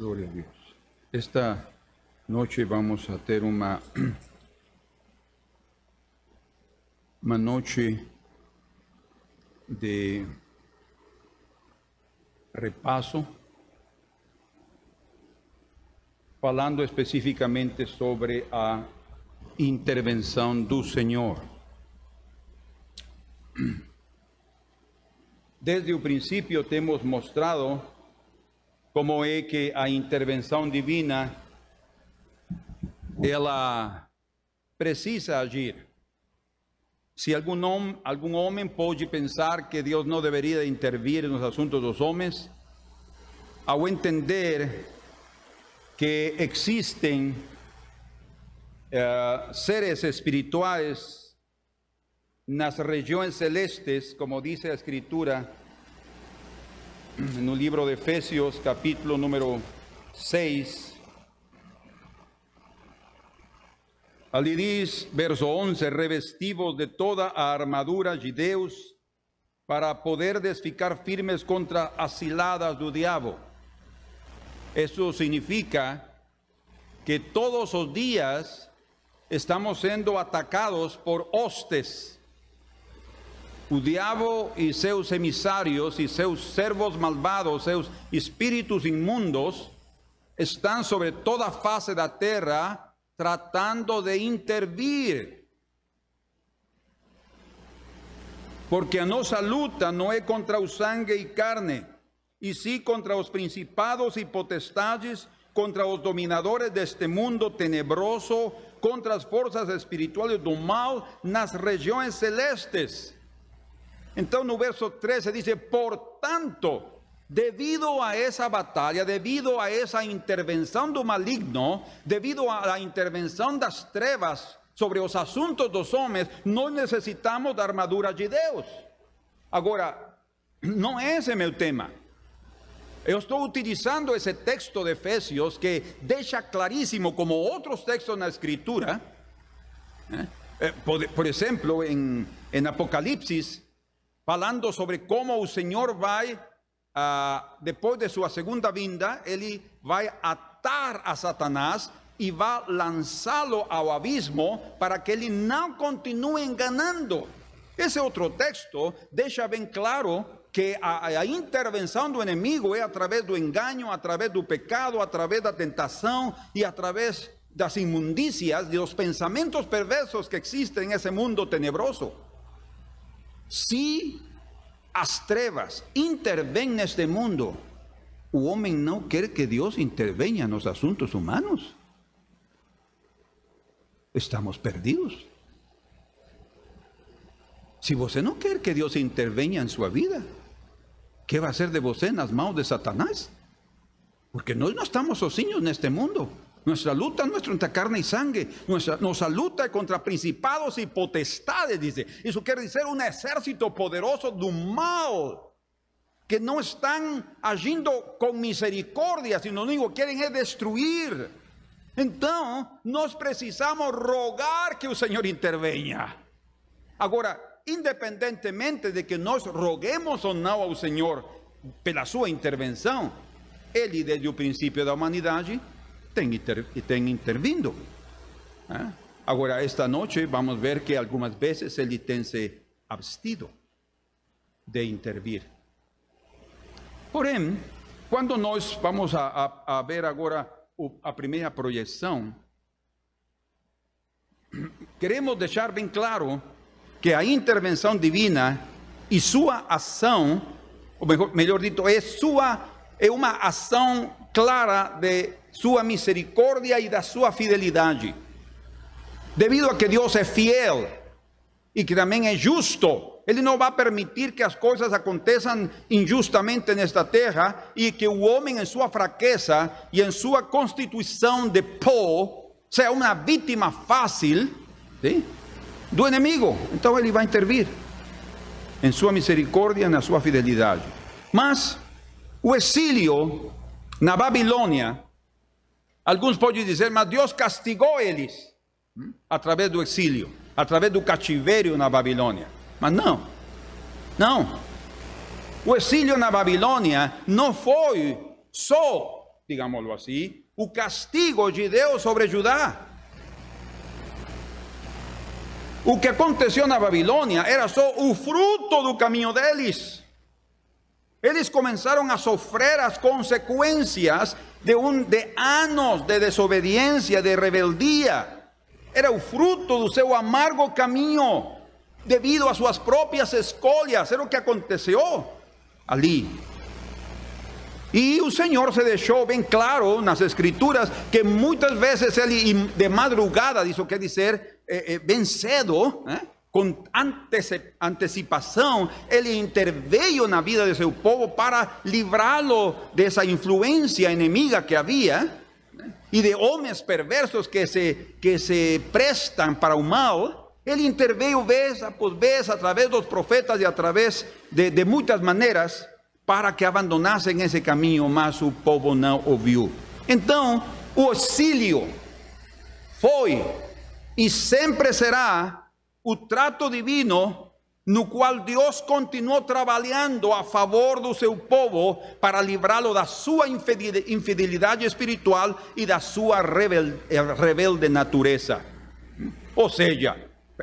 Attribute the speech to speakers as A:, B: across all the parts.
A: Gloria a Dios. Esta noche vamos a tener una, una noche de repaso, falando especificamente sobre a intervenção do Senhor. Desde o princípio temos mostrado como é que a intervenção divina ela precisa agir. Se algum homem, algum pensar que Deus não deveria intervir nos assuntos dos homens, ao entender que existem eh, seres espirituais nas regiões celestes, como diz a Escritura, no livro de Efésios, capítulo número 6. Ali diz, verso 11, revestidos de toda armadura de para poderdes ficar firmes contra as ciladas do diabo. Isso significa que todos os dias estamos sendo atacados por hostes. Diabo e seus emissários e seus servos malvados, seus espíritos inmundos, estão sobre toda face da terra tratando de intervir. Porque a nossa luta não é contra o sangue e carne, e sim contra os principados e potestades, contra os dominadores deste mundo tenebroso, contra as forças espirituais do mal nas regiões celestes. Então, no verso 13 diz: Portanto, devido a essa batalha, devido a essa intervenção do maligno, devido à intervenção das trevas sobre os assuntos dos homens, nós necessitamos da armadura de Deus. Agora, não é esse meu tema. Eu estou utilizando esse texto de Efésios que deixa claríssimo, como outros textos na Escritura, eh, por, por, exemplo, em, em Apocalipse, falando sobre como o Senhor vai, ah, depois de sua segunda vinda, ele vai atar a Satanás e vai lançá-lo ao abismo para que ele não continue enganando. Esse outro texto deixa bem claro que a, a, intervenção do inimigo é através do engano, através do pecado, através da tentação e através das imundícias, dos pensamentos perversos que existem nesse mundo tenebroso. Se as trevas intervêm neste mundo, o homem não quer que Deus intervenha nos assuntos humanos. Estamos perdidos. Se você não quer que Deus intervenha em sua vida, ¿qué va a ser de vos en las manos de Satanás? Porque nós não estamos sozinhos neste mundo. Nuestra luta no es contra carne y sangre, nuestra, nuestra luta es contra principados y potestades, dice. Eso quiere decir un ejército poderoso do mal, que no están agindo con misericordia, sino lo único que quieren es destruir. Entonces, nós precisamos rogar que o Senhor intervenha. Agora, independentemente de que nós roguemos ou não ao Senhor pela sua intervenção, Ele, desde o princípio da humanidade, tem, inter, tem intervindo. ¿eh? Agora, esta noite, vamos ver que algumas vezes Ele tem se abstido de intervir. Porém, quando nós vamos a, a, a ver agora a primeira projeção, queremos deixar bem claro que a intervenção divina e sua ação, ou melhor, melhor dito, é sua é uma ação clara de sua misericórdia e da sua fidelidade. Devido a que Deus é fiel e que também é justo, Ele não vai permitir que as coisas aconteçam injustamente nesta terra e que o homem, em sua fraqueza e em sua constituição de pó, seja uma vítima fácil. ¿sí? do inimigo. Então ele vai intervir em sua misericórdia, na sua fidelidade. Mas o exílio na Babilônia, alguns podem dizer, mas Deus castigou eles através do exílio, através do cativeiro na Babilônia. Mas não, não. O exílio na Babilônia não foi só digámoslo assim, o castigo de Deus sobre Judá. O que aconteceu na Babilônia era só o fruto do caminho deles. Eles começaram a sofrer as consequências de, um, de anos de desobediência, de rebeldia. Era o fruto do seu amargo caminho, devido às suas próprias escolhas. Era o que aconteceu ali. E o Senhor se deixou bem claro nas Escrituras que muitas vezes ele, de madrugada, isso quer dizer, eh, eh, bem cedo, eh, com antecipação, ele interveio na vida de seu povo para livrá-lo dessa influência inimiga que havia e de homens perversos que se, que se prestam para o mal. Ele interveio vez após vez, através dos profetas e através de, de muitas maneiras para que abandonassem esse caminho, mas o povo não ouviu. Então, o auxílio foi e sempre será o trato divino no qual Deus continuou trabalhando a favor do seu povo para livrá-lo da sua infidelidade espiritual e da sua rebelde natureza. Ou seja,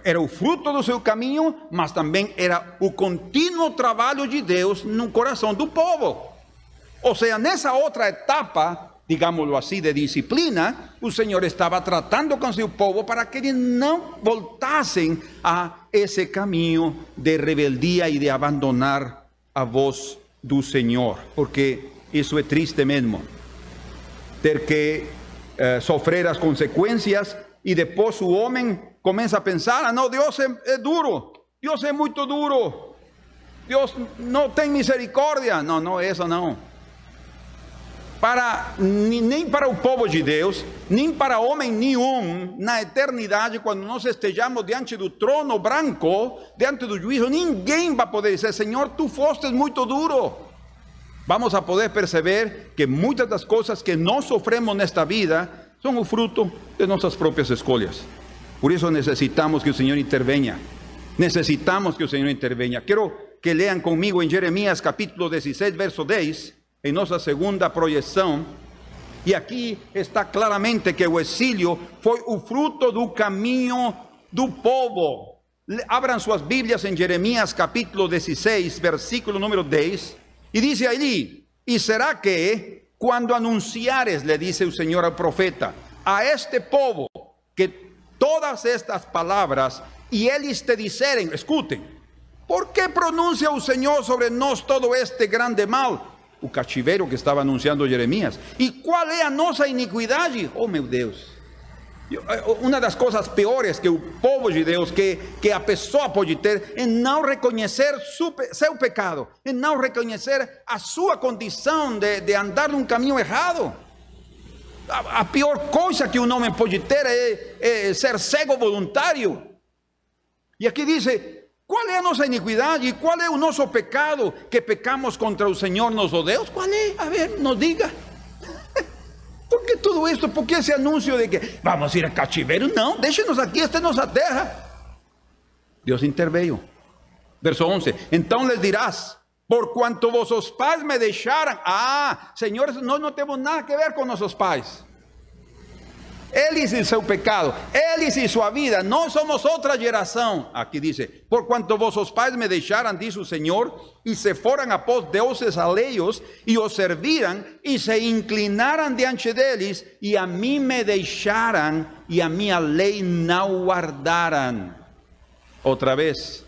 A: era o fruto do seu caminho, mas também era o contínuo trabalho de Deus no coração do povo. Ou seja, nessa outra etapa, digámoslo assim, de disciplina, o Senhor estava tratando com seu povo para que eles não voltassem a esse caminho de rebeldia e de abandonar a voz do Senhor, porque isso é triste mesmo, ter que eh, sofrer as consequências e depois o homem comienza a pensar, ah, no, Dios es, duro, Dios es muy duro, Dios no tiene misericordia. No, no, eso no. Para, nem para o povo de Deus, nem para homem nenhum, na eternidade, quando nós estejamos diante do trono branco, diante do juízo, ninguém vai poder dizer: Senhor, tu foste muito duro. Vamos a poder perceber que muitas das coisas que nós sofremos nesta vida são o fruto de nossas próprias escolhas. Por eso necesitamos que el Señor intervenga. Necesitamos que el Señor intervenga. Quiero que lean conmigo en Jeremías capítulo 16, verso 10, en nuestra segunda proyección. Y aquí está claramente que el exilio fue el fruto del camino del povo. Abran sus Biblias en Jeremías capítulo 16, versículo número 10. Y dice allí, y será que cuando anunciares, le dice el Señor al profeta, a este povo que todas estas palabras y ellos te dicen, escuten, ¿por qué pronuncia el Señor sobre nos todo este grande mal? O cachivero que estaba anunciando Jeremías. ¿Y cuál es nuestra iniquidad? Oh, meu Deus. Eh, una de las cosas peores que el povo de Deus, que, que a pessoa pode ter, é não reconhecer seu pecado, é não reconhecer a sua condição de, de andar num caminho errado. A, a pior coisa que um homem pode ter é, é ser cego voluntário. E aqui diz: qual é a nossa iniquidade e qual é o nosso pecado que pecamos contra o Senhor nosso Deus? Qual é? A ver, nos diga. ¿Por que tudo isto? Por que esse anúncio de que vamos ir a cativeiro? Não, deixe-nos aqui, esta é nossa terra. Deus interveio. Verso 11: Então lhes dirás: por cuanto vossos pais me deixaram. Ah, senhores, nós não temos nada a ver com nossos pais. Eles e seu pecado, eles e sua vida, nós somos outra geração. Aqui diz: Por quanto vossos pais me deixaram, diz o Senhor, e se foram após deuses alheios, e os serviram, e se inclinaram diante deles, e a mim me deixaram, e a minha lei não guardaram. Outra vez,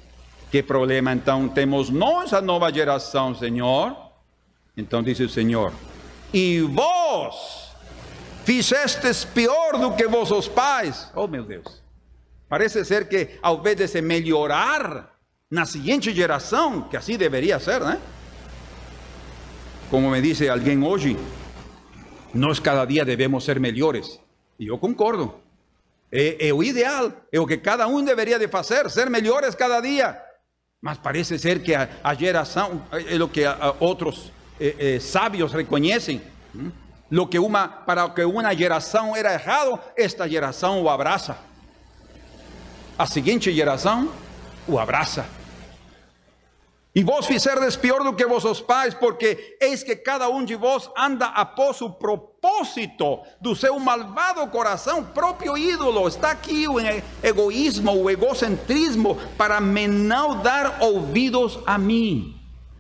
A: que problema então temos nós, a nova geração, Senhor? Então diz o Senhor: E vós fizestes pior do que vossos pais. Oh meu Deus. Parece ser que ao invés de se melhorar na seguinte geração, que assim deveria ser, né? Como me diz alguém hoje, nós cada dia devemos ser melhores. E eu concordo. É, é o ideal, é o que cada um deveria de fazer, ser melhores cada dia. Mas parece ser que a, a geração, é o que a, a outros eh, eh, sábios reconhecem. Hum? Lo que uma, para que uma geração era errado, esta geração o abraça. A seguinte geração o abraça. E vos fizerdes pior do que vossos pais, porque eis que cada um de vós anda após o propósito do seu malvado coração, próprio ídolo. Está aqui o egoísmo, o egocentrismo, para me não dar ouvidos a mim.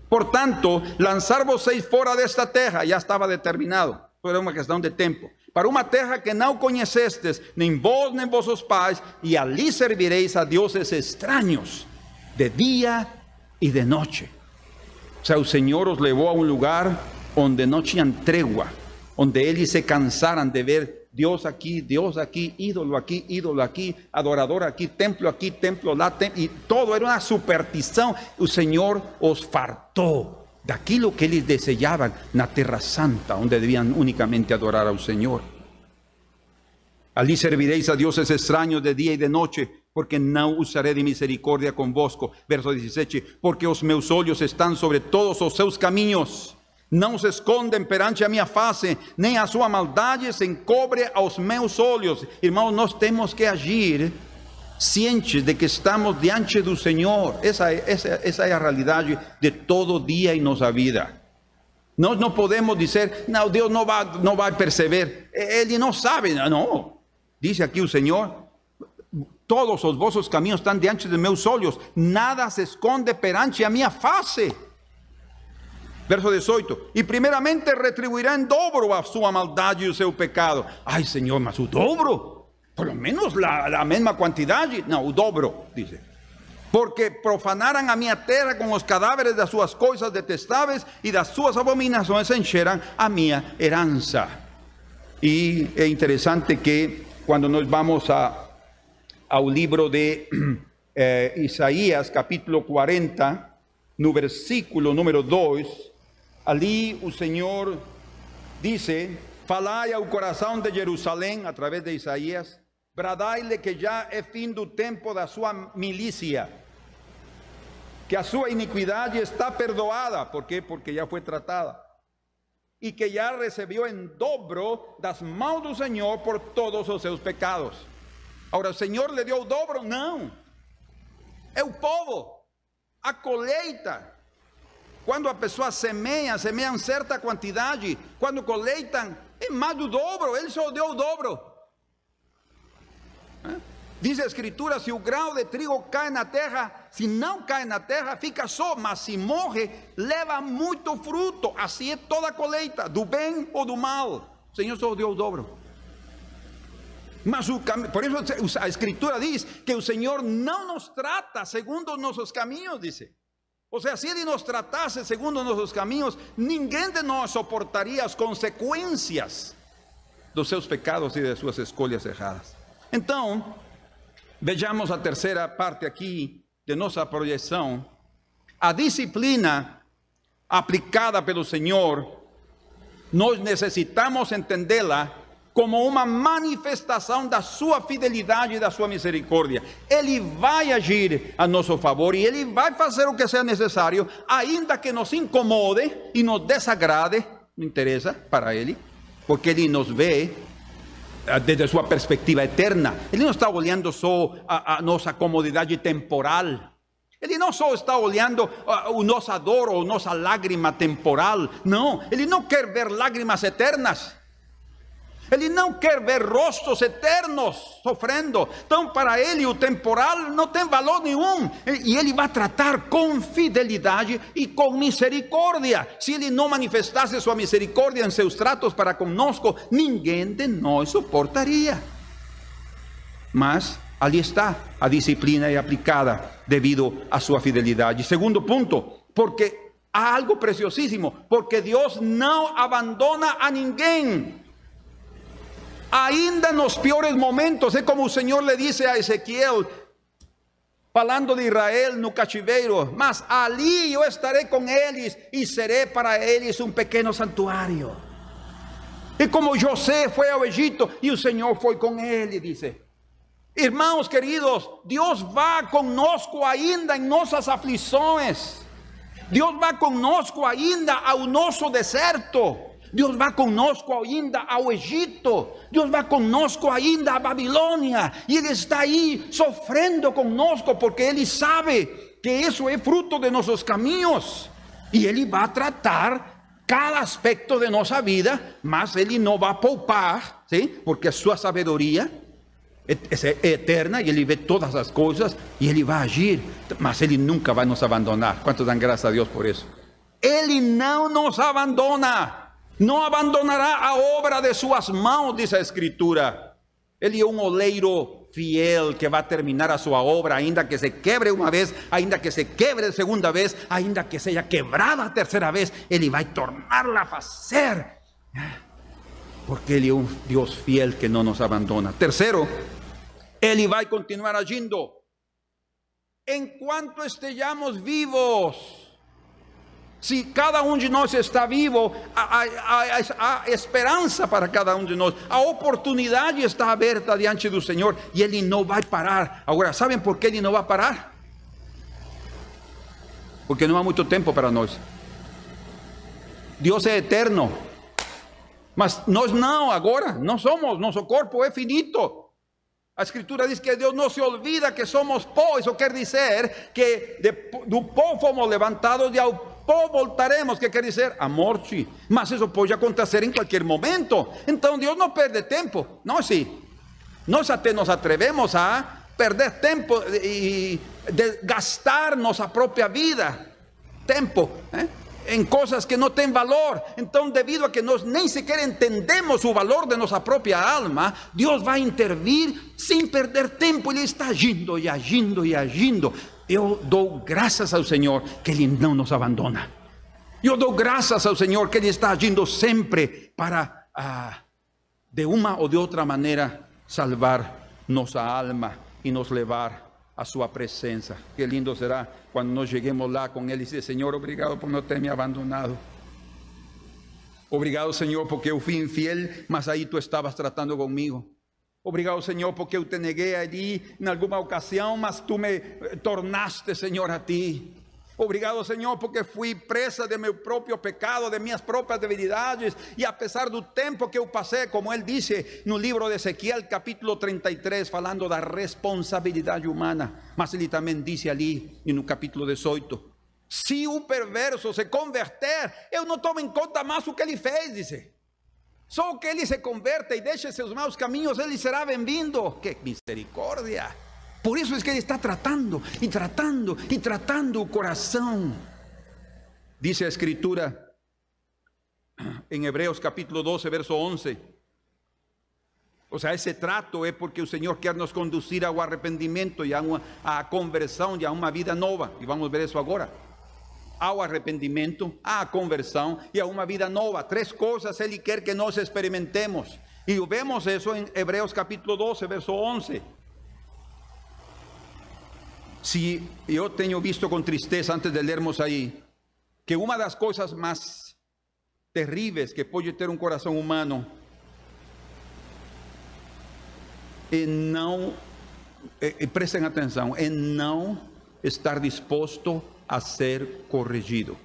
A: Portanto, lançar vocês fora desta terra já estava determinado, era uma questão de tempo. Para uma terra que não conhecestes, nem vós nem vossos pais, e ali servireis a deuses estranhos, de dia e de noite. O sea, o Senhor os levou a um lugar onde não tinham trégua, onde eles se cansaram de ver Deus aqui, Deus aqui, ídolo aqui, ídolo aqui, adorador aqui, templo aqui, templo lá, e todo era uma superstição. O Senhor os fartou daquilo que eles desejavam na Terra Santa, onde deviam unicamente adorar ao Senhor. Ali servireis a deuses estranhos de dia e de noite, porque não usaré de misericórdia convosco. Verso 17: Porque os meus olhos estão sobre todos os seus caminhos não se escondem perante a minha face, nem a sua maldade se encobre aos meus olhos. Irmãos, nós temos que agir cientes de que estamos diante do Senhor. Essa, essa, essa é a realidade de todo dia em nossa vida. Nós não podemos dizer, não, Deus não vai, não vai perceber. Ele não sabe, não. Diz aqui o Senhor, todos os vossos caminhos estão diante de meus olhos, nada se esconde perante a minha face. Verso 18: E primeiramente retribuirá em dobro a sua maldade e o seu pecado. Ai, Senhor, mas o dobro? Por lo menos la, la mesma quantidade? Não, o dobro, diz. Porque profanaram a minha terra com os cadáveres das suas coisas detestáveis e das suas abominações encheram a minha herança. E é interessante que quando nós vamos a, ao livro de eh, Isaías, capítulo 40, no versículo número 2, Ali o Senhor disse: Falai ao coração de Jerusalém, através de Isaías, bradai-lhe que já é fim do tempo da sua milícia, que a sua iniquidade está perdoada, por quê? Porque já foi tratada, e que já recebeu em dobro das mãos do Senhor por todos os seus pecados. Agora, o Senhor lhe deu o dobro? Não, é o povo, a colheita quando a pessoa semeia, semeiam certa quantidade, quando coleitam, é mais do dobro, ele só deu o dobro. Diz a Escritura: se o grão de trigo cai na terra, se não cai na terra, fica só, mas se morre, leva muito fruto. Assim é toda a colheita, do bem ou do mal. O Senhor só deu o dobro. Mas o por isso a Escritura diz que o Senhor não nos trata segundo nossos caminhos, dice. O sea, si Ele nos tratase segundo nossos caminhos, ninguém de nós soportaria as consequências dos seus pecados e de suas escolhas erradas. Então, vejamos a terceira parte aqui de nossa projeção. A disciplina aplicada pelo Senhor, nós necessitamos entendê-la como uma manifestação da sua fidelidade e da sua misericórdia. Ele vai agir a nosso favor e ele vai fazer o que seja necessário, ainda que nos incomode e nos desagrade, não interessa para ele, porque ele nos vê desde sua perspectiva eterna. Ele não está olhando só a, a nossa comodidade temporal. Ele não só está olhando uh, o nosso dor ou nossa lágrima temporal, não, ele não quer ver lágrimas eternas. Ele não quer ver rostos eternos sofrendo. Então, para ele, o temporal não tem valor nenhum. E ele vai tratar com fidelidade e com misericórdia. Se ele não manifestasse sua misericórdia em seus tratos para conosco, ninguém de nós suportaria. Mas ali está, a disciplina é aplicada devido à sua fidelidade. Segundo ponto, porque há algo preciosíssimo, porque Deus não abandona a ninguém. Ainda nos piores momentos, é como o Senhor le disse a Ezequiel, falando de Israel no cativeiro, mas ali eu estarei com eles e serei para eles um pequeno santuário. E como José foi ao Egito e o Senhor foi com ele, dice. Irmãos queridos, Deus vai conosco ainda em nossas aflições. Deus vai conosco ainda ao nosso deserto. Deus vai conosco ainda ao Egito, Deus vai conosco ainda à Babilônia, e Ele está aí sofrendo conosco, porque Ele sabe que isso é fruto de nossos caminhos, e Ele vai tratar cada aspecto de nuestra vida, mas Ele não vai poupar, ¿sí? porque a sua sabedoria é eterna e Ele vê todas as coisas e Ele vai agir, mas Ele nunca vai nos abandonar. Quantos dan graças a Deus por isso? Ele não nos abandona, não abandonará a obra de suas mãos, diz a Escritura. Ele é um oleiro fiel que vai terminar a sua obra, ainda que se quebre uma vez, ainda que se quebre segunda vez, ainda que seja quebrada a terceira vez, Ele vai torná-la a fazer. Porque Ele é um Deus fiel que não nos abandona. Terceiro, Ele vai continuar agindo. Enquanto estejamos vivos, se cada um de nós está vivo, há, esperança para cada um de nós, a oportunidade está aberta diante do Senhor e Ele não vai parar. Agora, sabem por que Ele não vai parar? Porque não há muito tempo para nós. Deus é eterno, mas nós não, agora, não somos, nosso corpo é finito. A Escritura diz que Deus não se olvida que somos pó, isso quer dizer que de, do fomos levantados e voltaremos, que quer dizer a morte. Mas isso pode acontecer em qualquer momento. Então Deus não perde tempo. Nós sim. Nós nos atrevemos a perder tempo e gastar nossa própria vida. Tempo. Eh? em coisas que não têm valor. Então, devido a que nós nem sequer entendemos o valor de nossa própria alma, Deus vai intervir sem perder tempo. Ele está agindo e agindo e agindo. Eu dou graças ao Senhor que Ele não nos abandona. Eu dou graças ao Senhor que Ele está agindo sempre para, ah, de uma ou de outra maneira, salvar nossa alma e nos levar a sua presença. Que lindo será quando nós cheguemos lá com Ele e dizer: Senhor, obrigado por não ter me abandonado. Obrigado, Senhor, porque eu fui infiel, mas aí tu estavas tratando comigo. Obrigado, Senhor, porque eu te neguei ali em alguma ocasião, mas tu me tornaste, Senhor, a ti. Obrigado, Senhor, porque fui presa de meu próprio pecado, de minhas próprias debilidades, e apesar do tempo que eu passei, como ele disse no livro de Ezequiel, capítulo 33, falando da responsabilidade humana, mas ele também disse ali no capítulo 18: se o perverso se converter, eu não tomo em conta mais o que ele fez, disse. Só que ele se converte e deixe seus maus caminhos, ele será bem-vindo. Que misericórdia! Por isso é que ele está tratando e tratando e tratando o coração. Diz a Escritura em Hebreus capítulo 12, verso 11. O sea, esse trato é porque o Senhor quer nos conduzir ao arrependimento e à conversão e a uma vida nova. E vamos ver isso agora ao arrependimento, à conversão e a uma vida nova. Três coisas Ele quer que nós experimentemos. E vemos isso em Hebreus capítulo 12, verso 11. Se eu tenho visto com tristeza, antes de lermos aí, que uma das coisas mais terríveis que pode ter um coração humano é não, é, prestem atenção, é não estar disposto a ser corrigido.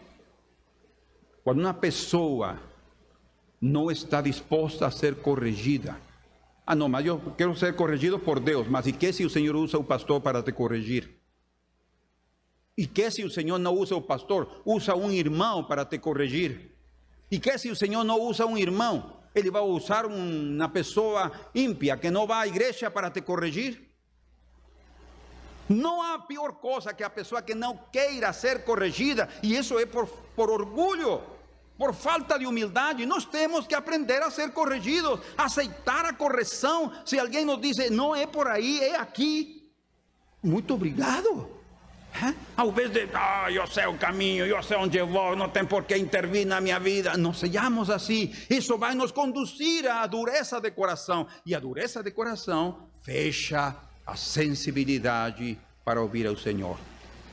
A: Quando uma pessoa não está disposta a ser corrigida, ah, não, mas eu quero ser corrigido por Deus, mas e que se o Senhor usa o pastor para te corrigir? E que se o Senhor não usa o pastor, usa um irmão para te corrigir? E que se o Senhor não usa um irmão, ele vai usar uma pessoa ímpia que não vai à igreja para te corrigir? Não há pior coisa que a pessoa que não queira ser corrigida, e isso é por, por orgulho, por falta de humildade. Nós temos que aprender a ser corrigidos, aceitar a correção. Se alguém nos diz, não é por aí, é aqui. Muito obrigado. É? Ao invés de, ah, eu sei o caminho, eu sei onde eu vou, não tem por que intervir na minha vida. Não sejamos assim. Isso vai nos conduzir à dureza de coração. E a dureza de coração fecha a sensibilidade para ouvir ao Senhor.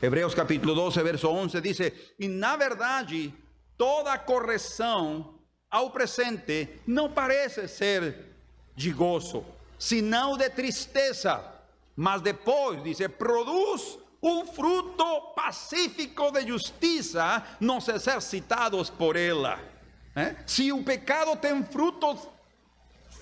A: Hebreus capítulo 12, verso 11 diz: E na verdade, toda correção ao presente não parece ser de gozo, senão de tristeza, mas depois, diz, produz um fruto pacífico de justiça nos exercitados por ela. ¿Eh? Se o pecado tem frutos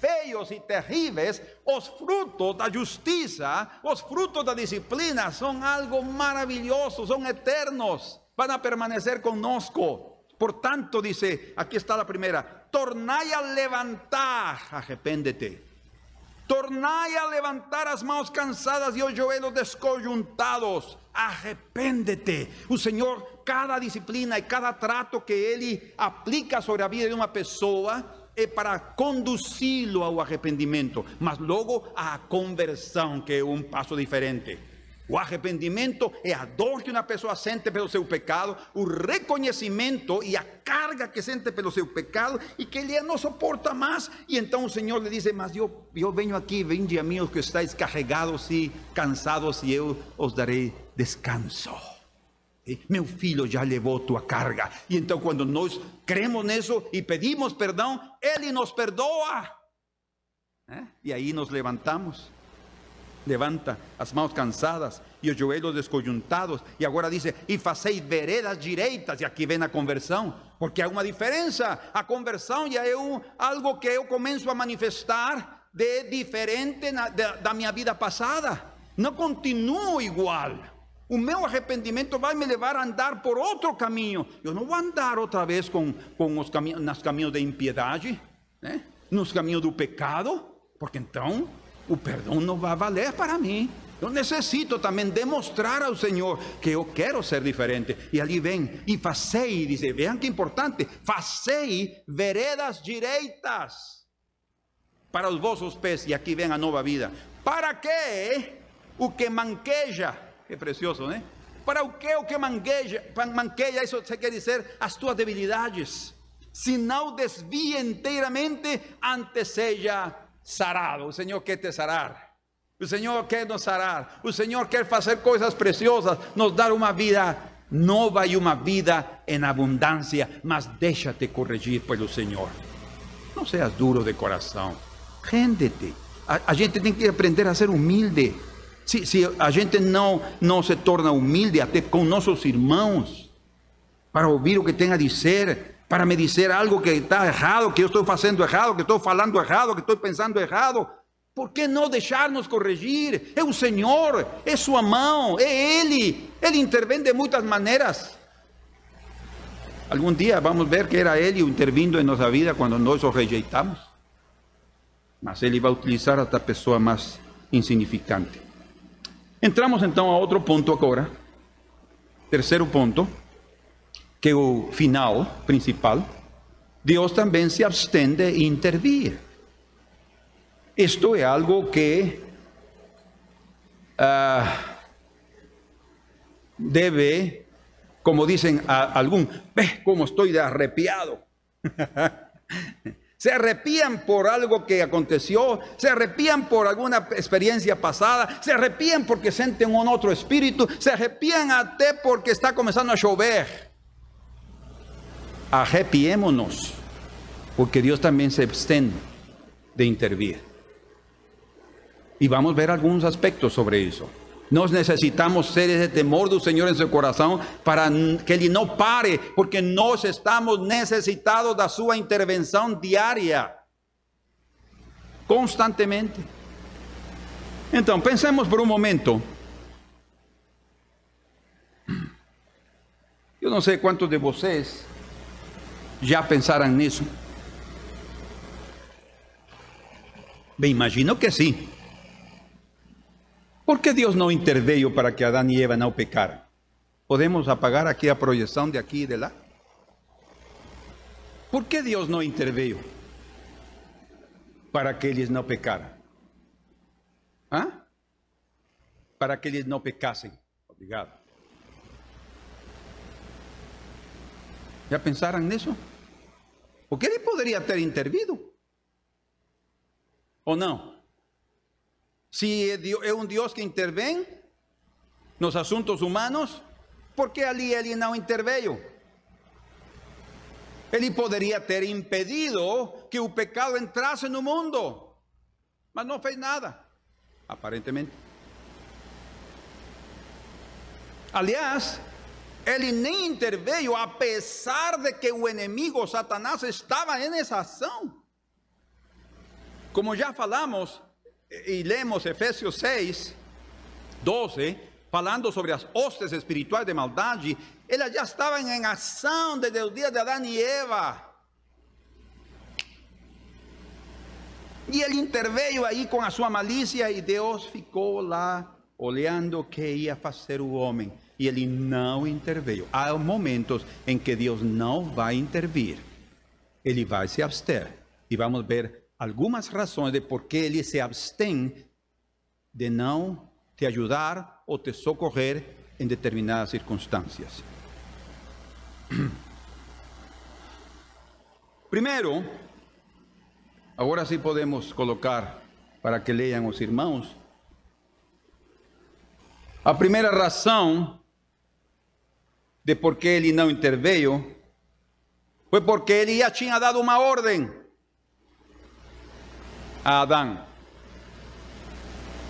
A: feios e terríveis, os frutos da justiça, os frutos da disciplina são algo maravilhoso, são eternos, vão permanecer conosco. Por tanto, dice, aquí está la primera, tornai a levantar, arrepéndete. Tornai a levantar as mãos cansadas e os joelhos desconjuntados. Arrepéndete. O Senhor, cada disciplina e cada trato que Ele aplica sobre a vida de uma pessoa é para conduzi-lo ao arrependimento, mas logo à conversão, que é um passo diferente. O arrependimento é a dor que uma pessoa sente pelo seu pecado, o reconhecimento e a carga que sente pelo seu pecado e que ele não suporta mais. E então o Senhor lhe diz: Mas eu, eu venho aqui, vinde a mim os que estáis carregados e cansados, e eu os darei descanso. E Meu filho já levou tua carga. E então, quando nós cremos nisso e pedimos perdão, Ele nos perdoa. ¿Eh? E aí nos levantamos. Levanta as mãos cansadas e os joelhos desconjuntados. E agora diz: E faceis veredas direitas. E aqui vem a conversão. Porque há uma diferença. A conversão já é um, algo que eu começo a manifestar de diferente na, da minha vida passada. Não continuo igual. O meu arrependimento vai me levar a andar por outro caminho. Eu não vou andar outra vez com, com os caminhos, nos caminhos da impiedade, né? nos caminhos do pecado, porque então o perdão não vai valer para mim. Eu necessito também demonstrar ao Senhor que eu quero ser diferente. E ali vem, e facei, diz, vejam que importante, facei veredas direitas para os vossos pés. E aqui vem a nova vida. Para que o que manqueja, que precioso, né? Para o que o que manqueja, manqueja, isso quer dizer as tuas debilidades. Se não desvia inteiramente, antes seja sarado. O Senhor quer te sarar. O Senhor quer nos sarar. O Senhor quer fazer coisas preciosas, nos dar uma vida nova e uma vida em abundância. Mas deixa-te corrigir pelo Senhor. Não seas duro de coração. Rende-te. A, gente tem que aprender a ser humilde. Se, se a gente não, não se torna humilde até com nossos irmãos, para ouvir o que tem a dizer, para me dizer algo que está errado, que eu estou fazendo errado, que estou falando errado, que estou pensando errado. Por que não deixar-nos corrigir? É o Senhor, é Sua mão, é Ele. Ele intervém de muitas maneiras. Algum dia vamos ver que era Ele intervindo em nossa vida quando nós o rejeitamos. Mas Ele vai utilizar esta pessoa mais insignificante. Entramos então a outro ponto agora. Terceiro ponto que é o final principal, Deus também se abstém de intervir. Isto é algo que uh, deve, como dizem alguns, ve como estou de arrepiado. se arrepían por algo que aconteció, se arrepían por alguna experiencia pasada, se arrepían porque sienten un otro espíritu, se arrepían até porque está comenzando a llover. Arrepiémonos, porque Dios también se abstén de intervir. Y vamos a ver algunos aspectos sobre eso. Nós necesitamos ser esse temor do Senhor em seu coração para que Ele não pare, porque nós estamos necessitados da Sua intervenção diária, constantemente. Então, pensemos por um momento. Eu não sei quantos de vocês já pensaram nisso. Bem, imagino que sim. ¿Por qué Dios no interveio para que Adán y Eva no pecaran? ¿Podemos apagar aquí a proyección de aquí y de lá? ¿Por qué Dios no interveio para que ellos no pecaran? ¿Ah? Para que ellos no pecasen. Obrigado. ¿Ya pensaram nisso? Porque ele poderia ter intervido. Ou não? Se é um Deus que intervém nos assuntos humanos, por que ali ele não interveio? Ele poderia ter impedido que o pecado entrasse no mundo, mas não fez nada, aparentemente. Aliás, ele nem interveio, apesar de que o inimigo Satanás estava nessa ação. Como já falamos, y leemos Efesios 6, 12, falando sobre las hostes espirituales de maldad, elas já estavam em ação desde o dia de Adão e Eva. E ele interveio aí com a sua malícia e Deus ficou lá olhando o que ia fazer o homem. E ele não interveio. Há momentos em que Deus não vai intervir. Ele vai se abster. E vamos ver algumas razões de por que ele se abstém de não te ajudar ou te socorrer em determinadas circunstâncias. Primeiro, agora sim podemos colocar para que leiam os irmãos. A primeira razão de por que ele não interveio foi porque ele já tinha dado uma ordem a Adão.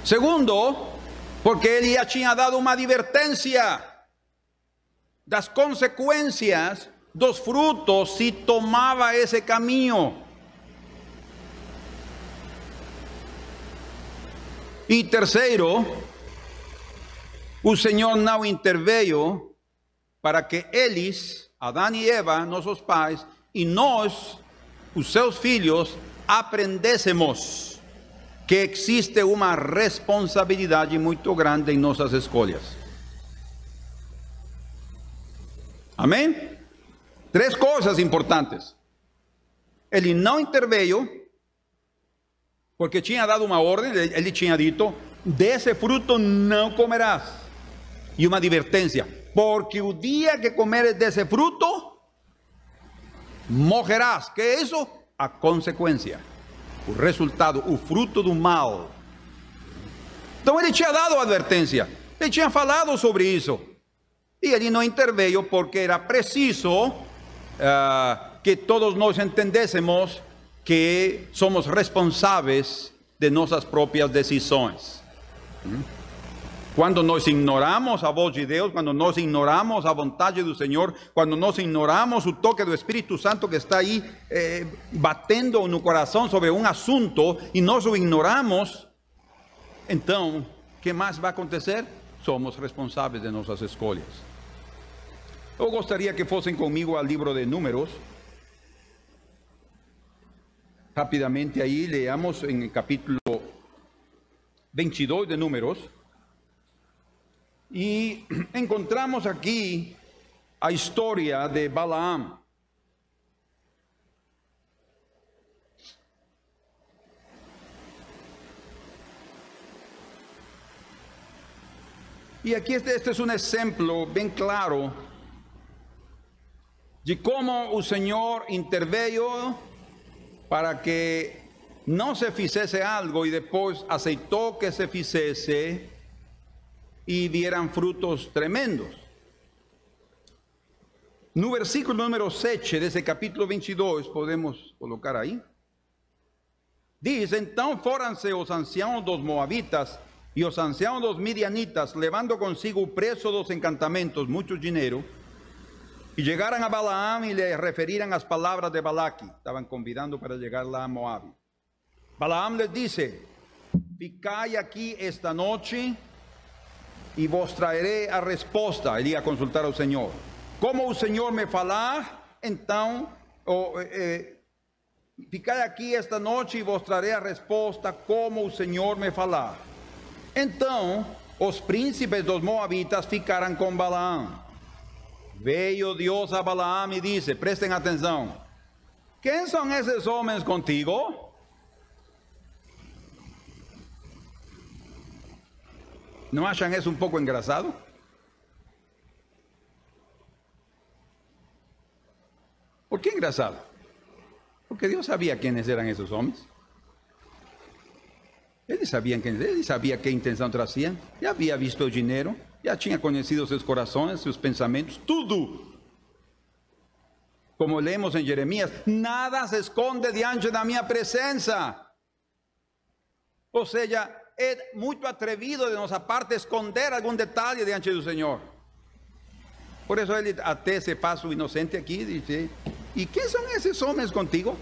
A: Segundo, porque já tinha dado uma advertência das consequências dos frutos se tomava esse caminho. E terceiro, o Senhor não interveio para que eles, Adão e Eva, nossos pais, e nós, os seus filhos, aprendêssemos que existe uma responsabilidade muito grande em nossas escolhas. Amém? Três coisas importantes. Ele não interveio, porque tinha dado uma ordem, ele tinha dito: desse fruto não comerás. E uma advertência: porque o dia que comeres desse fruto, morrerás. Que é isso? A consequência, o resultado, o fruto do mal. Então ele tinha dado advertência, ele tinha falado sobre isso. E ele não interveio porque era preciso uh, que todos nós entendêssemos que somos responsáveis de nossas próprias decisões. Quando nós ignoramos a voz de Deus, quando nós ignoramos a vontade do Senhor, quando nós ignoramos o toque do Espírito Santo que está aí eh, batendo no coração sobre um assunto e nós o ignoramos, então, que mais vai acontecer? Somos responsáveis de nossas escolhas. Eu gostaria que fossem comigo ao livro de Números. Rapidamente aí, leamos em capítulo 22 de Números. E encontramos aqui a história de Balaam. E aqui este, este é um exemplo bem claro de como o Senhor interveio para que não se fizesse algo e depois aceitou que se fizesse e dieran frutos tremendos. No versículo número 7 desse capítulo 22, podemos colocar aí. Diz: Então fóranse os anciãos dos moabitas e os anciãos dos midianitas, levando consigo o preço dos encantamentos, muito dinheiro, e chegaram a Balaam e lhe referiram as palavras de Balaque. Estavam convidando para chegar lá a Moab. Balaam les disse: Ficai aqui esta noite e vos traeré a resposta. Ele ia consultar ao Senhor. Como o Senhor me falar, então, oh, eh, ficai aqui esta noite e vos trarei a resposta como o Senhor me falar. Então, os príncipes dos moabitas ficaram com Balaam. Veio Deus a Balaam e disse: prestem atenção. Quem são esses homens contigo? ¿No acham isso um pouco engraçado? ¿Por que engraçado? Porque Deus sabia quem eram esses homens. Ele sabia quem ele sabia que intenção traziam, já havia visto o dinheiro, já tinha conhecido seus corações, seus pensamentos, tudo. Como lemos em Jeremias, nada se esconde diante da minha presença. Ou seja, é muito atrevido de nossa parte esconder algum detalhe diante do Senhor. Por isso ele até se faz o inocente aqui e diz: E quem são esses homens contigo?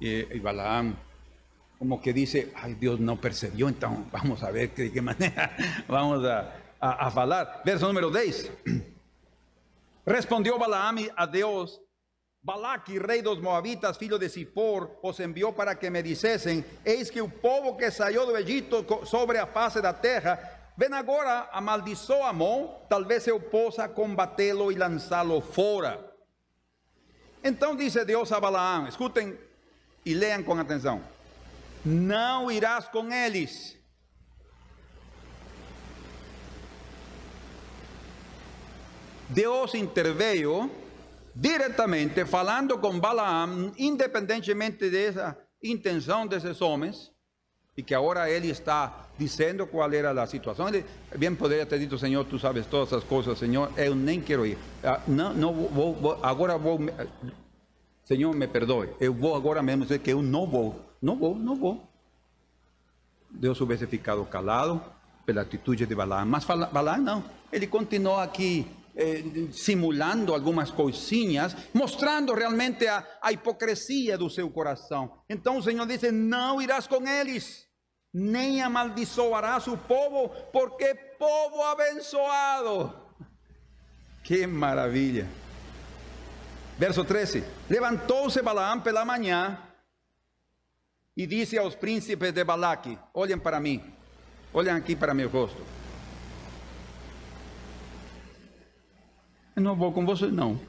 A: E Balaam, como que diz: Ai, Deus não percebeu, então vamos a ver de que maneira vamos a, a, a falar. Verso número 10. Respondió Balaam a Dios, Balac, rei dos moabitas, filho de Sipor, os enviou para que me dissessem, eis que o povo que saiu do Egito sobre a face da terra, vem agora amaldiçoa Amon, talvez eu possa combatê-lo e lançá-lo fora. Então disse Deus a Balaam, escutem e leiam com atenção, não irás com eles, Deus interveio diretamente falando com Balaam, independentemente dessa intenção desses homens, e que agora ele está dizendo qual era a situação. Ele bem poderia ter dito, Senhor, tu sabes todas as coisas, Senhor, eu nem quero ir. Ah, não, não vou, vou, agora vou. Senhor, me perdoe, eu vou agora mesmo dizer que eu não vou. Não vou, não vou. Deus houvesse ficado calado pela atitude de Balaam, mas Balaam não. Ele continuou aqui eh, simulando algumas coisinhas, mostrando realmente a, a hipocrisia do seu coração. Então o Senhor disse: Não irás com eles, nem amaldiçoarás o povo, porque povo abençoado. Que maravilha. Verso 13: Levantou-se Balaam pela manhã e disse aos príncipes de Balaque: Olhem para mim, olhem aqui para meu rosto. Eu não vou com você, não.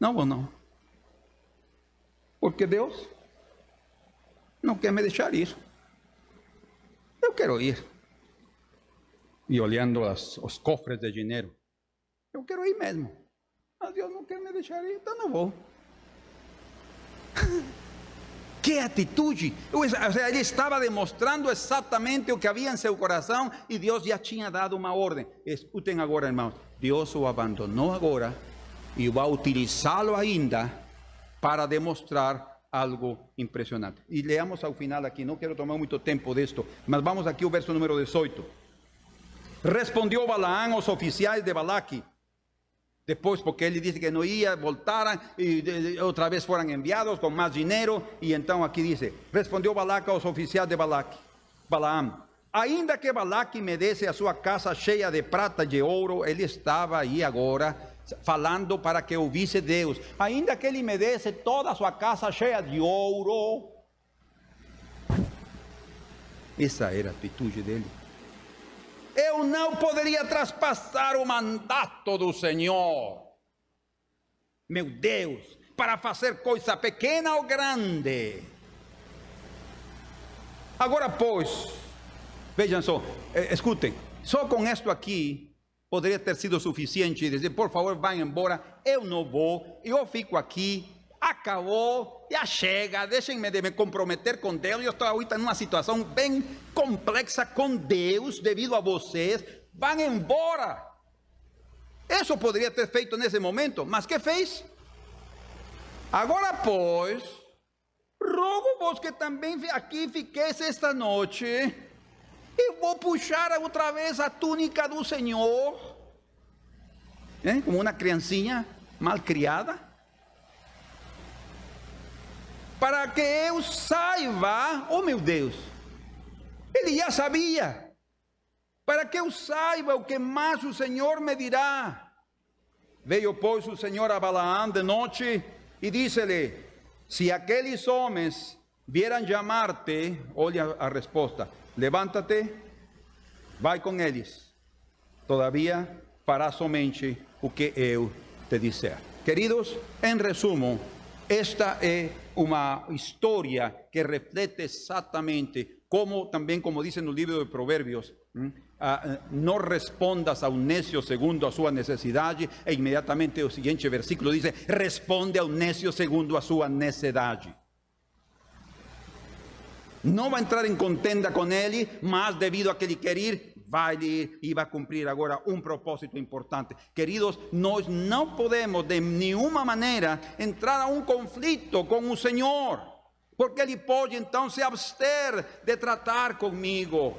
A: Não vou, não. Porque Deus não quer me deixar ir. Eu quero ir. E olhando as, os cofres de dinheiro, eu quero ir mesmo. Mas Deus não quer me deixar ir, então não vou. Que atitude! Ele estava demonstrando exatamente o que havia em seu coração e Deus já tinha dado uma ordem. Escutem agora, irmãos. Deus o abandonou agora e vai utilizá-lo ainda para demonstrar algo impressionante. E leamos ao final aqui, não quero tomar muito tempo disto, mas vamos aqui ao verso número 18. Respondeu Balaam aos oficiais de Balaque, Después, porque él dice que no iba, voltaran y otra vez fueran enviados con más dinero. Y entonces aquí dice, respondió Balac a los oficiales de Balac, Balaam, ainda que Balac me desse a su casa cheia de prata de ouro, él estaba ahí ahora falando para que ouvisse Deus. Ainda que ele me desse toda a sua casa cheia de ouro. Essa era a atitude dele. Eu não poderia traspassar o mandato do Senhor. Meu Deus, para fazer coisa pequena ou grande. Agora, pois, vejam só, eh, escutem, só com isto aqui poderia ter sido suficiente dizer, por favor, vá embora, eu não vou, eu fico aqui acabou, já chega, deixem-me de me comprometer com Deus. Eu estou ahorita numa situação bem complexa com Deus, devido a vocês. Vão embora. Isso poderia ter feito nesse momento, mas que fez? Agora, pois, rogo-vos que também aqui fiqueis esta noite, e vou puxar outra vez a túnica do Senhor, ¿eh? como uma criancinha mal criada para que eu saiba, oh meu Deus, ele já sabia, para que eu saiba o que mais o Senhor me dirá. Veio, pois, o Senhor a de noite e disse-lhe: Se aqueles homens vieram chamar-te, olha a resposta: levanta-te, vai com eles, todavia fará somente o que eu te disser. Queridos, em resumo, esta é uma história que reflete exatamente como também como diz no livro de Provérbios, ah, não respondas a um necio segundo a sua necessidade, e imediatamente o seguinte versículo diz: responde a um necio segundo a sua necessidade. Não vai entrar em contenda com ele, mas devido a que ele quer ir, vai e vai cumprir agora um propósito importante. Queridos, nós não podemos de nenhuma maneira entrar a um conflito com o Senhor, porque pode então se abster de tratar comigo.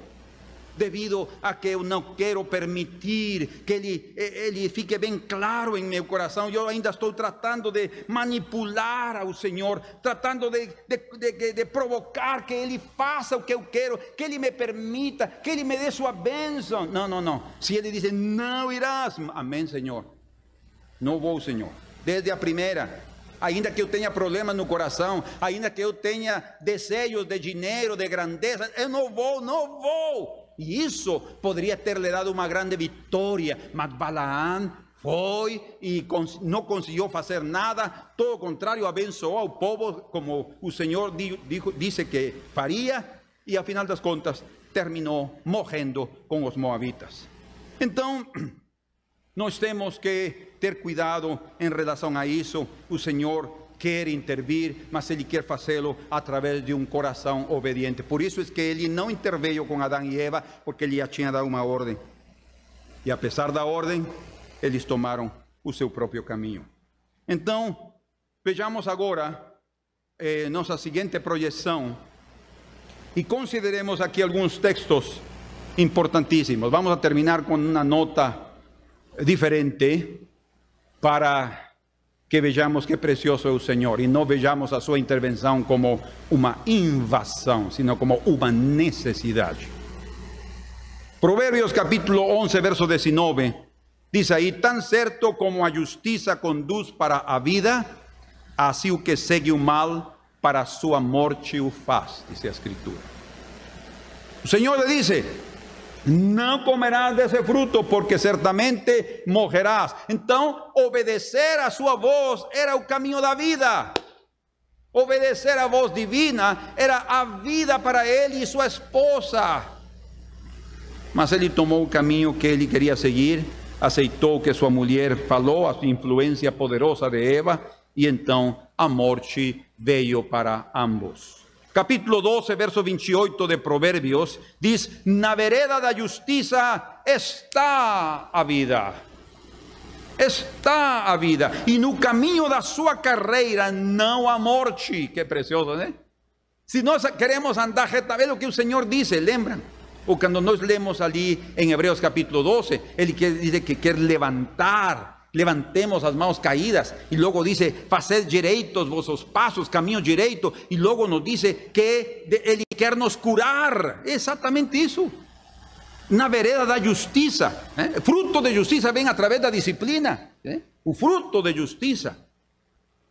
A: Devido a que eu não quero permitir que ele, ele fique bem claro em meu coração. Eu ainda estou tratando de manipular ao Senhor, tratando de, de, de, de provocar que Ele faça o que eu quero, que Ele me permita, que Ele me dê sua bênção. Não, não, não. Se Ele diz, não irás, amém, Senhor. Não vou, Senhor. Desde a primeira, ainda que eu tenha problemas no coração, ainda que eu tenha desejos de dinheiro, de grandeza, eu não vou, não vou. E isso poderia ter lhe dado uma grande vitória, mas Balaam foi e cons não conseguiu fazer nada, todo contrário, abençoou ao povo como o Senhor dijo, disse que faria, e final das contas terminou morrendo com os moabitas. Então, nós temos que ter cuidado em relação a isso. O Senhor quer intervir, mas Ele quer fazê-lo através de um coração obediente. Por isso é que Ele não interveio com Adão e Eva, porque Ele já tinha dado uma ordem. E apesar da ordem, eles tomaram o seu próprio caminho. Então, vejamos agora eh, nossa seguinte projeção e consideremos aqui alguns textos importantíssimos. Vamos a terminar com uma nota diferente para que vejamos que precioso é o Senhor e não vejamos a sua intervenção como uma invasão, sino como uma necessidade. Provérbios capítulo 11, verso 19, diz aí: Tan certo como a justiça conduz para a vida, assim o que segue o mal para a sua morte o faz, diz a Escritura. O Senhor lhe disse: não comerás desse fruto, porque certamente morrerás. Então, obedecer a sua voz era o caminho da vida. Obedecer a voz divina era a vida para ele e sua esposa. Mas ele tomou o caminho que ele queria seguir, aceitou que sua mulher falou, a sua influência poderosa de Eva, e então a morte veio para ambos capítulo 12, verso 28 de Provérbios, diz: Na vereda da justiça está a vida. Está a vida. E no caminho da sua carreira não há morte. Que precioso, né? Se nós queremos andar reta, é o que o Senhor disse, lembram? Ou quando nós lemos ali em Hebreus capítulo 12, ele diz que quer levantar levantemos as mãos caídas. E logo dice, faced direitos vossos passos, caminho direito. E logo nos dice que Ele quer nos curar. Exatamente isso. Na vereda da justiça. Eh? Fruto de justiça vem através da disciplina. Eh? O fruto de justiça.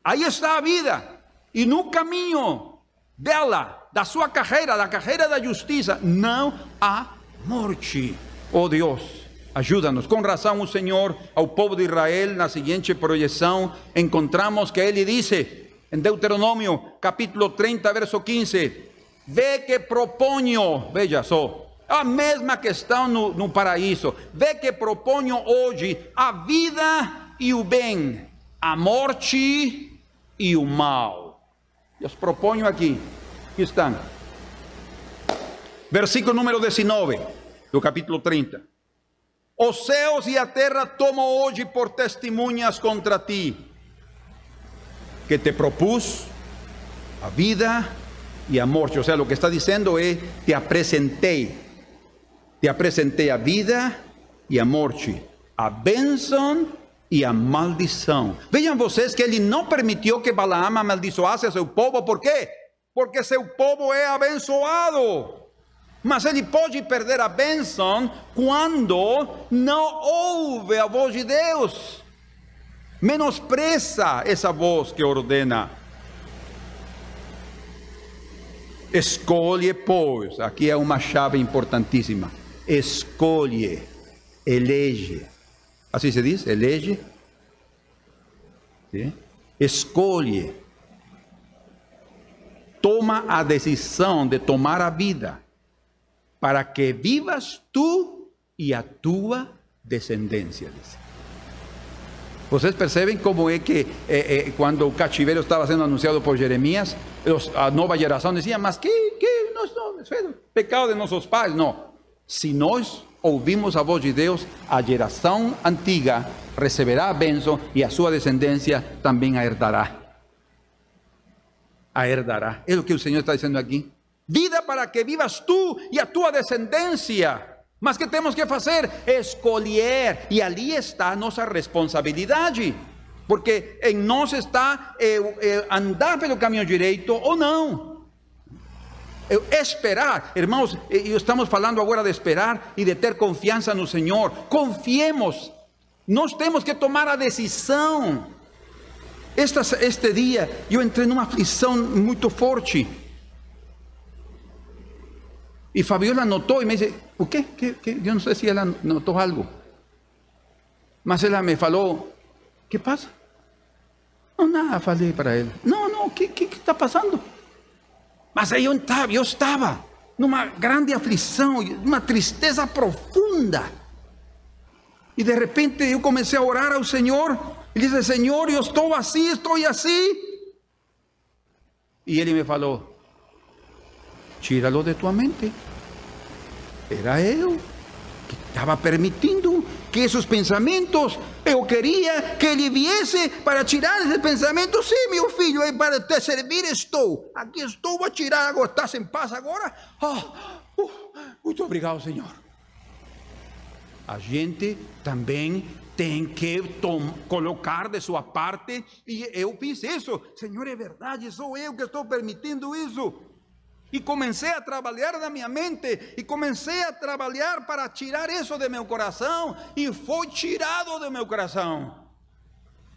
A: Aí está a vida. E no caminho dela, da sua carreira, da carreira da justiça, não há morte. Oh Deus. Ayúdanos. Com razão, o Senhor ao povo de Israel, na seguinte projeção, encontramos que ele disse, em Deuteronômio, capítulo 30, verso 15: Vê que proponho, veja só, a mesma questão no, no paraíso, vê que proponho hoje a vida e o bem, a morte e o mal. Eu os proponho aqui, aqui estão. Versículo número 19, do capítulo 30. Os céus e a terra tomo hoje por testemunhas contra ti, que te propus a vida e a morte. Ou seja, o que está dizendo é: te apresentei, te apresentei a vida e a morte, a bênção e a maldição. Vejam vocês que ele não permitiu que Balaam amaldiçoasse seu povo, por quê? Porque seu povo é abençoado. Mas ele pode perder a bênção quando não ouve a voz de Deus. Menospreza essa voz que ordena. Escolhe, pois, aqui é uma chave importantíssima. Escolhe, elege. Assim se diz? Elege. ¿Sí? Escolhe. Toma a decisão de tomar a vida para que vivas tú e a tua descendência. Vocês percebem como é que eh, eh, quando o cativeiro estava sendo anunciado por Jeremias, os, a nova geração dizia, mas que, que nós não, pecado de nossos pais. Não. Se nós ouvimos a voz de Deus, a geração antiga receberá a e a sua descendência também a herdará. A herdará. É o que o Senhor está dizendo aqui. Vida para que vivas tú y a tu descendencia. Mas que temos que fazer? Escolher. E ali está a nossa responsabilidade. Porque em nós está eh, eh, andar pelo caminho direito ou não. Esperar, irmãos, estamos falando agora de esperar e de ter confiança no Senhor. Confiemos, nós temos que tomar a decisão. Esta, este dia eu entrei numa aflição muito forte. E Fabiola notou e me disse: O quê? que, que? Eu não sei se ela notou algo. Mas ela me falou: Que passa? Não, nada, falei para ela. Não, não, o que está passando? Mas aí eu estava, eu estava numa grande aflição, uma tristeza profunda. E de repente eu comecei a orar ao Senhor. E disse: Senhor, eu estou assim, estou assim. E ele me falou: tíralo de tua mente. Era eu que estava permitindo que esses pensamentos, eu queria que ele viesse para tirar esse pensamento. Sim, meu filho, para te servir estou. Aqui estou, vou tirar agora. Estás em paz agora? Oh, uh, muito obrigado, Senhor. A gente também tem que colocar de sua parte, e eu fiz isso. Senhor, é verdade, sou eu que estou permitindo isso. E comecei a trabalhar na minha mente, e comecei a trabalhar para tirar isso de meu coração, e foi tirado de meu coração.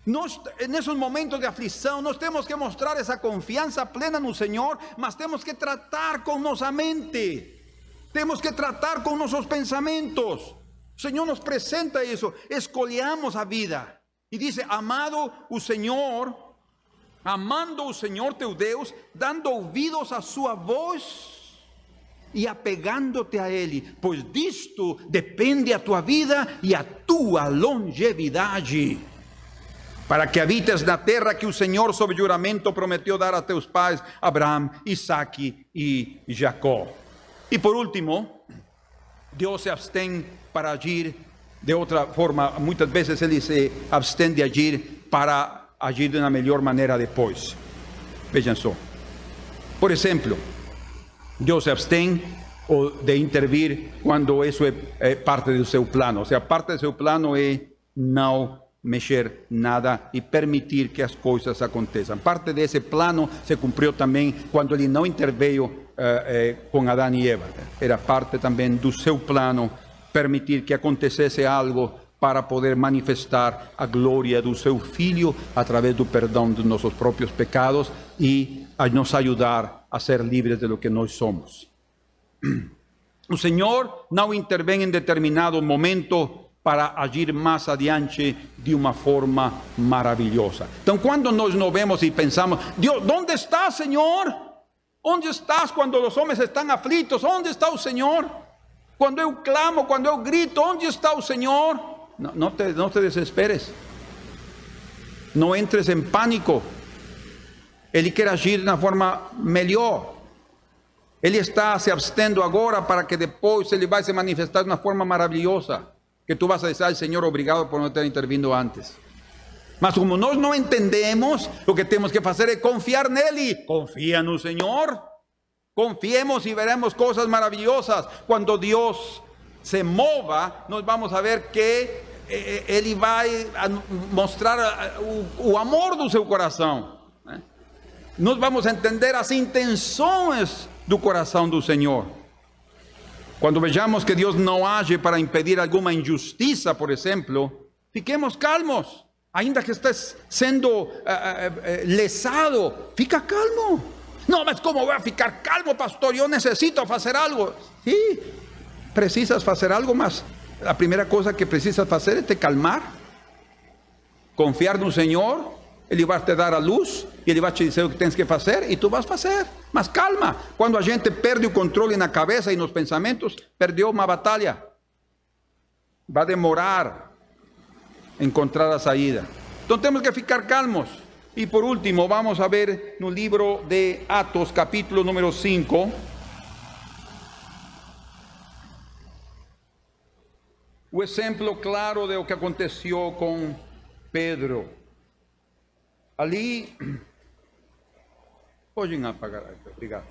A: Nós, nesses momentos de aflição, nós temos que mostrar essa confiança plena no Senhor, mas temos que tratar com nossa mente, temos que tratar com nossos pensamentos. O Senhor nos apresenta isso, escolhamos a vida. E diz: Amado o Senhor, amando o Senhor teu Deus, dando ouvidos a sua voz e apegando-te a Ele, pois disto depende a tua vida e a tua longevidade. Para que habites na terra que o Senhor, sob juramento, prometeu dar a teus pais, Abraão, Isaac e Jacó. E por último, Deus se abstém para agir de outra forma. Muitas vezes ele se abstém de agir para agir de uma melhor maneira depois. Vejam só. Por exemplo, Deus se abstém de intervir quando isso é, é parte do seu plano. Ou seja, parte do seu plano é não mexer nada e permitir que as coisas aconteçam. Parte desse plano se cumpriu também quando ele não interveio eh, eh, com Adão e Eva. Era parte também do seu plano permitir que acontecesse algo para poder manifestar a glória do seu Filho através do perdão dos nossos próprios pecados a nos ajudar a ser livres de lo que nós somos. O Senhor não intervém em determinado momento para agir mais adiante de uma forma maravilhosa. Então, quando nós nos vemos e pensamos, Deus, onde está, Senhor? Onde estás quando os homens estão aflitos? Onde está o Senhor? Quando eu clamo, quando eu grito, onde está o Senhor? Não, te, não te desesperes. Não entres em pânico. Ele quer agir de uma forma melhor. Ele está se abstendo agora para que depois ele vai se manifestar de uma forma maravilhosa. Que tu vas a dizer, Senhor, obrigado por não ter intervindo antes. Mas como nós não entendemos, o que temos que fazer é confiar nele. Confia no Senhor. Confiemos y veremos cosas maravillosas. Cuando Dios se mova, nos vamos a ver que Ele vai mostrar o, amor do seu coração. Né? Nós vamos entender as intenções do coração do Senhor. Quando vejamos que Deus não age para impedir alguma injustiça, por exemplo, fiquemos calmos. Ainda que estés sendo uh, uh, lesado, fica calmo. No, mas como a ficar calmo, pastor? Yo necesito hacer algo. Sí, precisas hacer algo más. La primera cosa que precisas hacer es te calmar, confiar no Senhor, Ele vai te dar a luz Ele vai te dizer o que tens que fazer e tu vas fazer. Mas calma, quando a gente perde o controle na cabeça e nos pensamentos, perdeu uma batalha. Vai demorar encontrar a saída. Então temos que ficar calmos. Y por último, vamos a ver en el libro de Atos, capítulo número 5. O exemplo claro de lo que aconteció con Pedro. Ali, podem apagar, obrigado.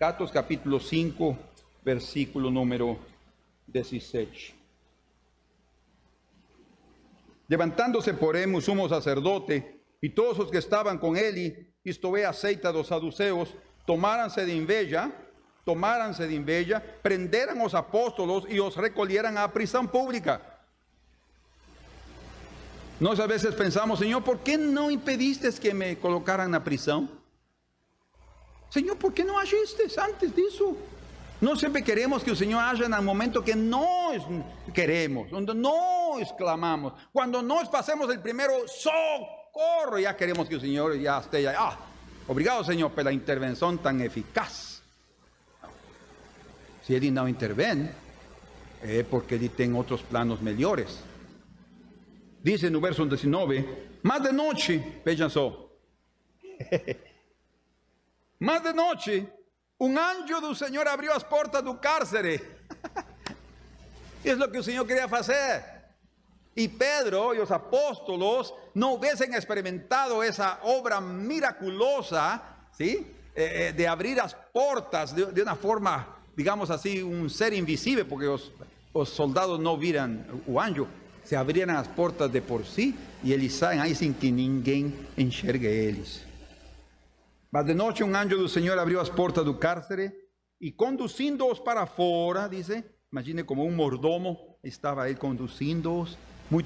A: Atos capítulo 5, versículo número 16. Levantándose porém o sumo sacerdote e todos os que estavam com ele, isto é, a seita dos saduceus, tomaram-se de inveja, tomaram-se de inveja, prenderam os apóstolos e os recolheram à prisão pública. Nós às vezes pensamos, Senhor, por que não impediste que me colocaram na prisão? Senhor, por que não agiste antes disso? Nós sempre queremos que o Senhor haja no momento que nós queremos, onde nós clamamos. Quando nós fazemos o primeiro socorro, já queremos que o Senhor já esteja. Ah, obrigado, Senhor, pela intervenção tão eficaz. Se Ele não intervém, é porque Ele tem outros planos melhores. Dice no verso 19: Mas de noite, vejam só. Mas de noite, um anjo do Senhor abriu as portas do cárcere. Isso é o que o Senhor queria fazer. E Pedro e os apóstolos não hubiesen experimentado essa obra miraculosa, ¿sí? Eh, eh, de abrir as portas de, de, uma forma, digamos assim, um ser invisível, porque os, os soldados não viram o anjo, se abriram as portas de por si e eles saem aí sem que ninguém enxergue eles. Mas de noite um anjo do Senhor abriu as portas do cárcere e conduzindo-os para fora, dice, imagine como um mordomo, estava ele conduzindo-os,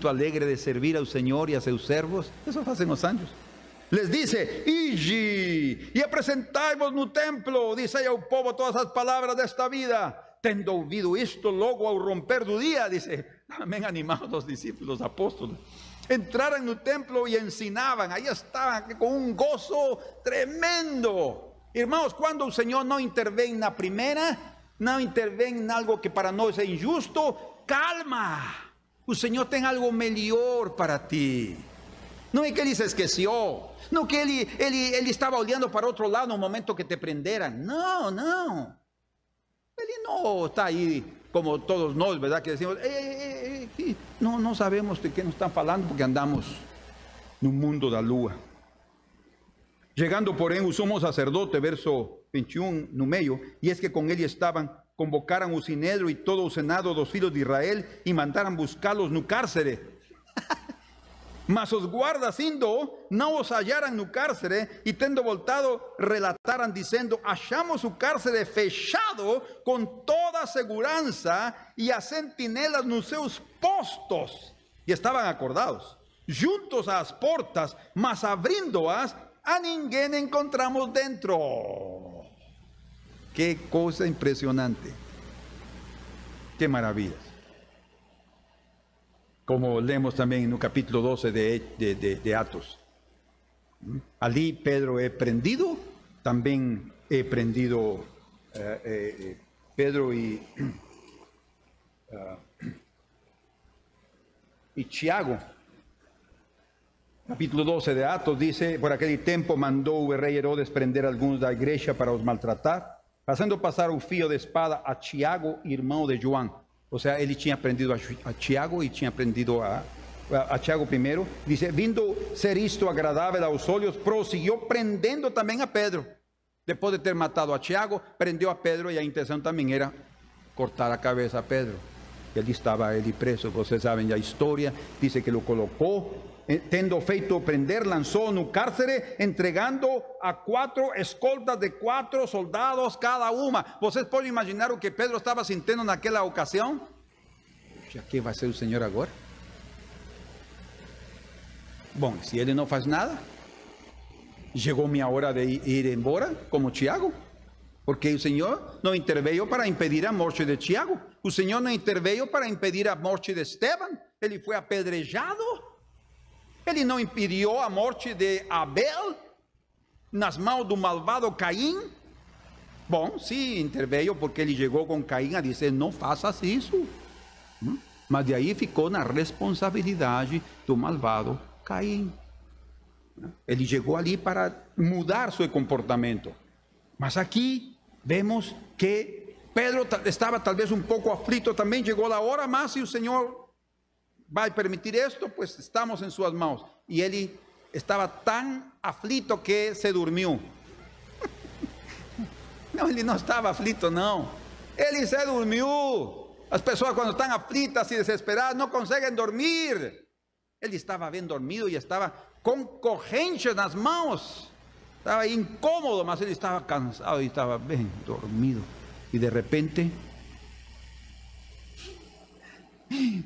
A: alegre de servir ao Senhor e a seus servos. Isso fazem os anjos. Les dice, ide e apresentai-vos no templo, dice ao povo todas as palavras desta vida. Tendo ouvido isto, logo ao romper do dia, dice, também animados os discípulos, apóstolos entraram no templo e ensinavam, aí estavam com um gozo tremendo. Irmãos, quando o Senhor não intervém na primeira, não intervém em algo que para nós é injusto, calma. O Senhor tem algo melhor para ti. Não é que ele se esqueceu, não que ele, ele, ele estava olhando para outro lado no momento que te prenderam. Não, não. Ele não está aí como todos nós, ¿verdad? Que decimos, eh, eh, eh, no, no sabemos de qué nos están falando porque andamos no mundo da lua. Llegando, porém, o sumo sacerdote, verso 21, no meio, e es que com ele estavam, convocaram o sinedro e todo o senado dos filhos de Israel e mandaram buscá-los no cárcere. Mas os guardas indo, não os hallaram no cárcere e tendo voltado, relataram dizendo, achamos o cárcere fechado com toda segurança e as sentinelas nos postos. E estavam acordados, juntos às portas, mas abrindo-as, a ninguém encontramos dentro. Que coisa impressionante. Que maravilhas como lemos também no capítulo 12 de, de, de, de Atos. Ali Pedro é prendido, também é prendido eh, eh, Pedro e, uh, e Tiago. Capítulo 12 de Atos dice, por aquele tempo mandou o rei Herodes prender alguns da igreja para os maltratar, fazendo passar o fio de espada a Tiago, irmão de João. Ou seja, ele tinha aprendido a, Tiago e tinha aprendido a, a, a Tiago primeiro. Diz: vindo ser isto agradável aos olhos, prosseguiu prendendo também a Pedro. Depois de ter matado a Tiago, prendeu a Pedro e a intenção também era cortar a cabeça a Pedro. Ele estava ele preso, vocês sabem a história. Diz que o colocou tendo feito prender, lançou no cárcere, entregando a quatro escoltas de quatro soldados cada uma. Vocês podem imaginar o que Pedro estava sentindo naquela ocasião? Já que vai ser o Senhor agora? Bom, se ele não faz nada, chegou minha hora de ir embora, como Tiago. Porque o Senhor não interveio para impedir a morte de Tiago. O Senhor não interveio para impedir a morte de Esteban. Ele foi apedrejado. Ele não impediu a morte de Abel nas mãos do malvado Caim? Bom, sim, interveio porque ele chegou com Caim a dizer: não faças isso. Hum? Mas de aí ficou na responsabilidade do malvado Caim. Ele chegou ali para mudar seu comportamento. Mas aqui vemos que Pedro estava talvez um pouco aflito também, chegou a hora, mas e o Senhor vai permitir esto, pues estamos en sus manos. Y él estaba tan aflito que se durmió. no, él no estaba aflito, no. Él se durmió. Las personas cuando están aflitas y desesperadas no consiguen dormir. Él estaba bien dormido y estaba con corrente en las manos. Estaba incómodo, mas él estaba cansado y estaba bien dormido. Y de repente,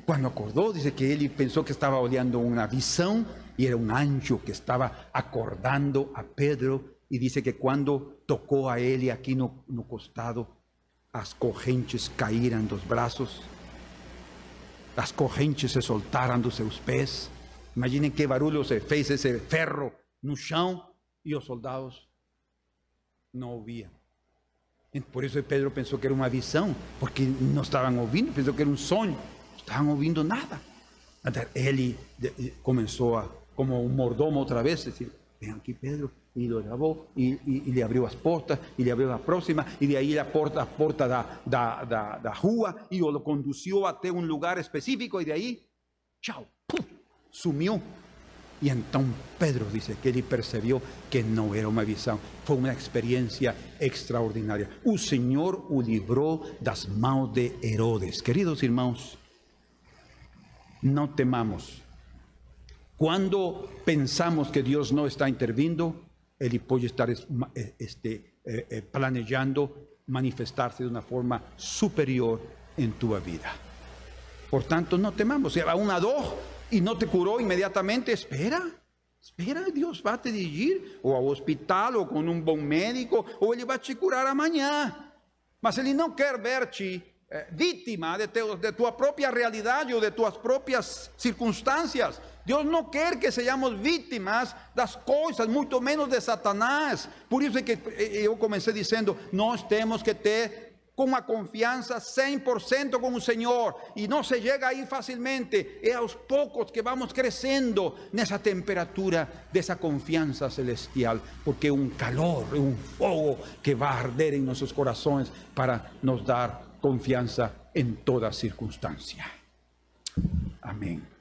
A: cuando acordó, dice que él pensó que estaba oleando una visión y era un ancho que estaba acordando a Pedro. Y dice que cuando tocó a él aquí no, no costado, las correntes caíram dos braços, as correntes se soltaram dos seus pés. Imaginem que barulho se fez esse ferro no chão e os soldados não ouviam. Por isso Pedro pensou que era uma visão, porque não estavam ouvindo, pensou que era um sonho, estavam ouvindo nada. Ele começou a, como um mordomo outra vez, dizer, vem aqui Pedro, y lo llamó y, y, le abrió las puertas y le abrió la próxima y de ahí la puerta, la puerta da, da, da, da y lo condució hasta un lugar específico y de ahí, chao, ¡pum! sumió. Y entonces Pedro dice que él percibió que no era una visión, fue una experiencia extraordinaria. El Señor o libró das manos de Herodes. Queridos hermanos, no temamos. Cuando pensamos que Dios no está interviniendo, Él puede estar este, eh, eh, planeando manifestarse de una forma superior en tu vida. Por tanto, no temamos. Si va una dos y no te curó inmediatamente, espera. Espera, Dios va a te dirigir o al hospital o con un buen médico o Él va a te curar amanhã. Mas Ele não quer ver-te eh, vítima de, te, de tua própria realidade ou de tuas próprias circunstâncias. Deus não quer que sejamos vítimas das coisas, muito menos de Satanás. Por isso é que eu comecei dizendo: nós temos que ter com uma confiança 100% com o Senhor e não se chega aí facilmente, é aos poucos que vamos crescendo nessa temperatura dessa confiança celestial, porque é um calor, é um fogo que vai arder em nossos corações para nos dar confiança em toda circunstância. Amém.